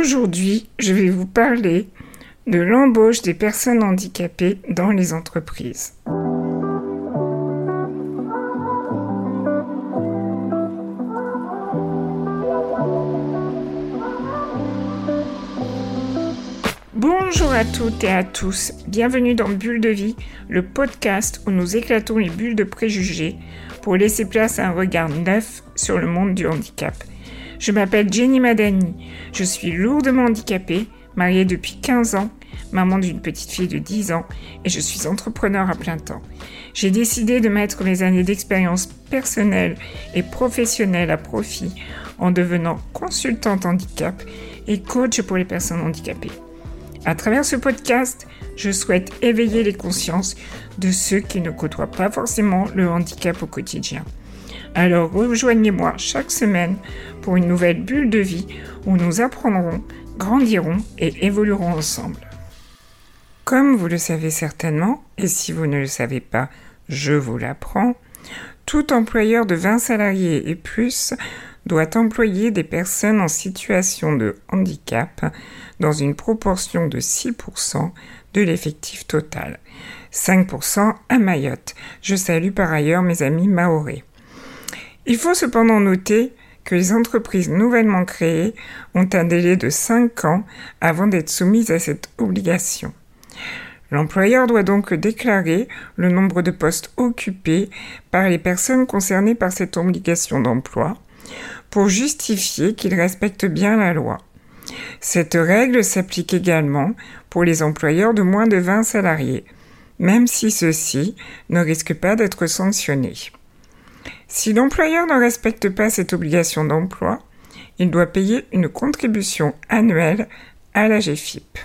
Aujourd'hui, je vais vous parler de l'embauche des personnes handicapées dans les entreprises. Bonjour à toutes et à tous, bienvenue dans Bulle de vie, le podcast où nous éclatons les bulles de préjugés pour laisser place à un regard neuf sur le monde du handicap. Je m'appelle Jenny Madani, je suis lourdement handicapée, mariée depuis 15 ans, maman d'une petite fille de 10 ans et je suis entrepreneur à plein temps. J'ai décidé de mettre mes années d'expérience personnelle et professionnelle à profit en devenant consultante handicap et coach pour les personnes handicapées. À travers ce podcast, je souhaite éveiller les consciences de ceux qui ne côtoient pas forcément le handicap au quotidien. Alors rejoignez-moi chaque semaine pour une nouvelle bulle de vie où nous apprendrons, grandirons et évoluerons ensemble. Comme vous le savez certainement, et si vous ne le savez pas, je vous l'apprends, tout employeur de 20 salariés et plus doit employer des personnes en situation de handicap dans une proportion de 6% de l'effectif total. 5% à Mayotte. Je salue par ailleurs mes amis maoris. Il faut cependant noter que les entreprises nouvellement créées ont un délai de 5 ans avant d'être soumises à cette obligation. L'employeur doit donc déclarer le nombre de postes occupés par les personnes concernées par cette obligation d'emploi pour justifier qu'il respecte bien la loi. Cette règle s'applique également pour les employeurs de moins de 20 salariés, même si ceux-ci ne risquent pas d'être sanctionnés. Si l'employeur ne respecte pas cette obligation d'emploi, il doit payer une contribution annuelle à la GFIP.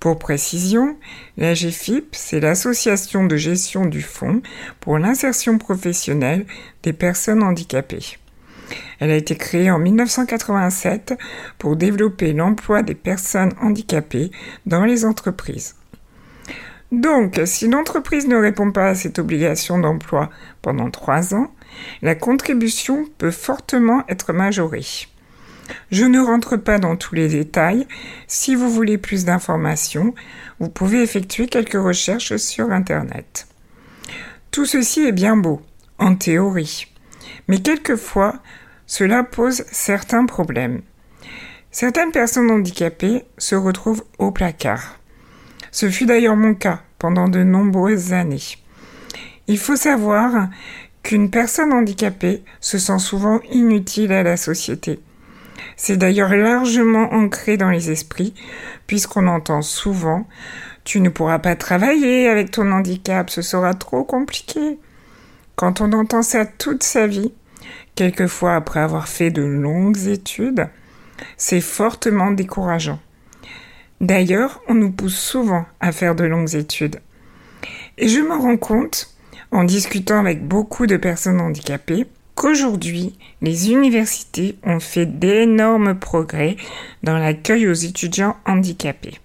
Pour précision, la GFIP, c'est l'association de gestion du fonds pour l'insertion professionnelle des personnes handicapées. Elle a été créée en 1987 pour développer l'emploi des personnes handicapées dans les entreprises. Donc, si l'entreprise ne répond pas à cette obligation d'emploi pendant trois ans, la contribution peut fortement être majorée. Je ne rentre pas dans tous les détails. Si vous voulez plus d'informations, vous pouvez effectuer quelques recherches sur Internet. Tout ceci est bien beau, en théorie. Mais quelquefois, cela pose certains problèmes. Certaines personnes handicapées se retrouvent au placard. Ce fut d'ailleurs mon cas pendant de nombreuses années. Il faut savoir qu'une personne handicapée se sent souvent inutile à la société. C'est d'ailleurs largement ancré dans les esprits, puisqu'on entend souvent Tu ne pourras pas travailler avec ton handicap, ce sera trop compliqué. Quand on entend ça toute sa vie, quelquefois après avoir fait de longues études, c'est fortement décourageant. D'ailleurs, on nous pousse souvent à faire de longues études. Et je me rends compte, en discutant avec beaucoup de personnes handicapées, qu'aujourd'hui, les universités ont fait d'énormes progrès dans l'accueil aux étudiants handicapés.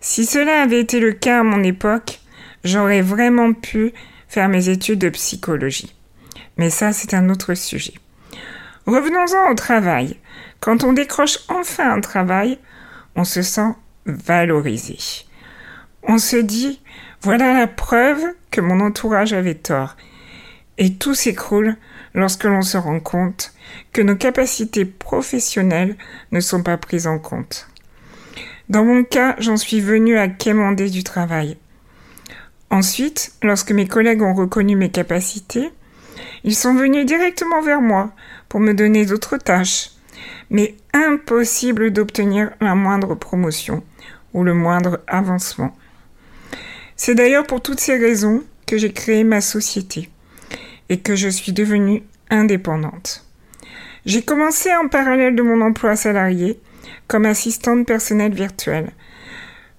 Si cela avait été le cas à mon époque, j'aurais vraiment pu faire mes études de psychologie. Mais ça, c'est un autre sujet. Revenons-en au travail. Quand on décroche enfin un travail, on se sent valorisé. On se dit, voilà la preuve mon entourage avait tort. Et tout s'écroule lorsque l'on se rend compte que nos capacités professionnelles ne sont pas prises en compte. Dans mon cas, j'en suis venue à quémander du travail. Ensuite, lorsque mes collègues ont reconnu mes capacités, ils sont venus directement vers moi pour me donner d'autres tâches, mais impossible d'obtenir la moindre promotion ou le moindre avancement. C'est d'ailleurs pour toutes ces raisons que j'ai créé ma société et que je suis devenue indépendante. J'ai commencé en parallèle de mon emploi salarié comme assistante personnelle virtuelle.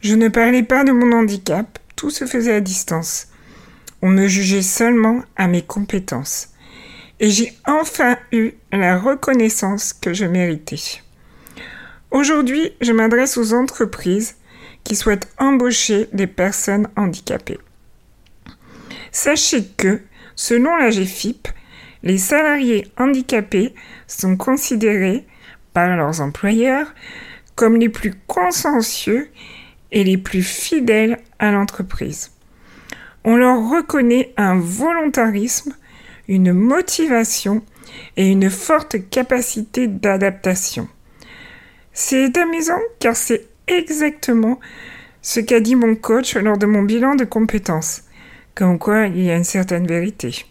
Je ne parlais pas de mon handicap, tout se faisait à distance. On me jugeait seulement à mes compétences et j'ai enfin eu la reconnaissance que je méritais. Aujourd'hui, je m'adresse aux entreprises qui souhaitent embaucher des personnes handicapées. Sachez que, selon la GFIP, les salariés handicapés sont considérés par leurs employeurs comme les plus consciencieux et les plus fidèles à l'entreprise. On leur reconnaît un volontarisme, une motivation et une forte capacité d'adaptation. C'est amusant car c'est exactement ce qu'a dit mon coach lors de mon bilan de compétences, comme quoi il y a une certaine vérité.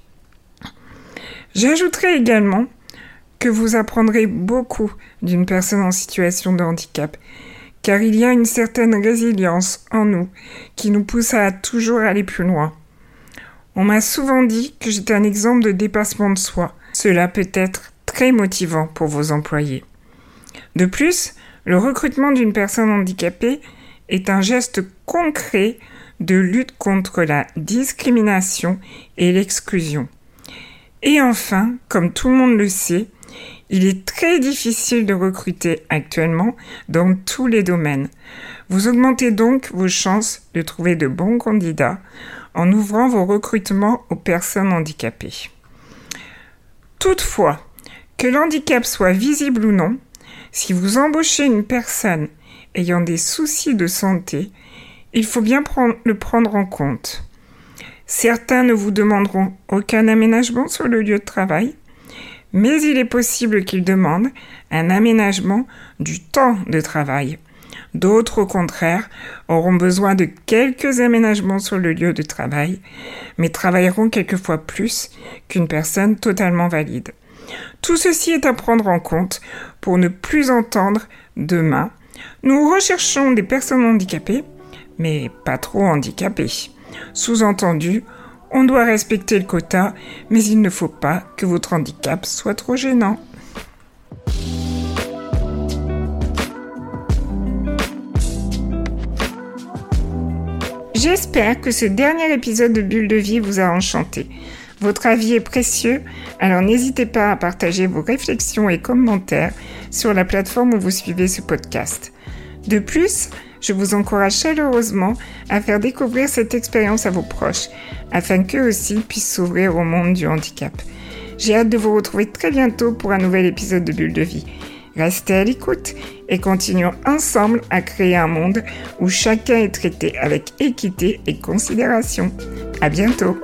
J'ajouterai également que vous apprendrez beaucoup d'une personne en situation de handicap, car il y a une certaine résilience en nous qui nous pousse à toujours aller plus loin. On m'a souvent dit que j'étais un exemple de dépassement de soi. Cela peut être très motivant pour vos employés. De plus, le recrutement d'une personne handicapée est un geste concret de lutte contre la discrimination et l'exclusion. Et enfin, comme tout le monde le sait, il est très difficile de recruter actuellement dans tous les domaines. Vous augmentez donc vos chances de trouver de bons candidats en ouvrant vos recrutements aux personnes handicapées. Toutefois, que l'handicap soit visible ou non, si vous embauchez une personne ayant des soucis de santé, il faut bien le prendre en compte. Certains ne vous demanderont aucun aménagement sur le lieu de travail, mais il est possible qu'ils demandent un aménagement du temps de travail. D'autres, au contraire, auront besoin de quelques aménagements sur le lieu de travail, mais travailleront quelquefois plus qu'une personne totalement valide. Tout ceci est à prendre en compte pour ne plus entendre demain. Nous recherchons des personnes handicapées, mais pas trop handicapées. Sous-entendu, on doit respecter le quota, mais il ne faut pas que votre handicap soit trop gênant. J'espère que ce dernier épisode de Bulle de vie vous a enchanté. Votre avis est précieux, alors n'hésitez pas à partager vos réflexions et commentaires sur la plateforme où vous suivez ce podcast. De plus, je vous encourage chaleureusement à faire découvrir cette expérience à vos proches, afin qu'eux aussi puissent s'ouvrir au monde du handicap. J'ai hâte de vous retrouver très bientôt pour un nouvel épisode de Bulle de vie. Restez à l'écoute et continuons ensemble à créer un monde où chacun est traité avec équité et considération. À bientôt!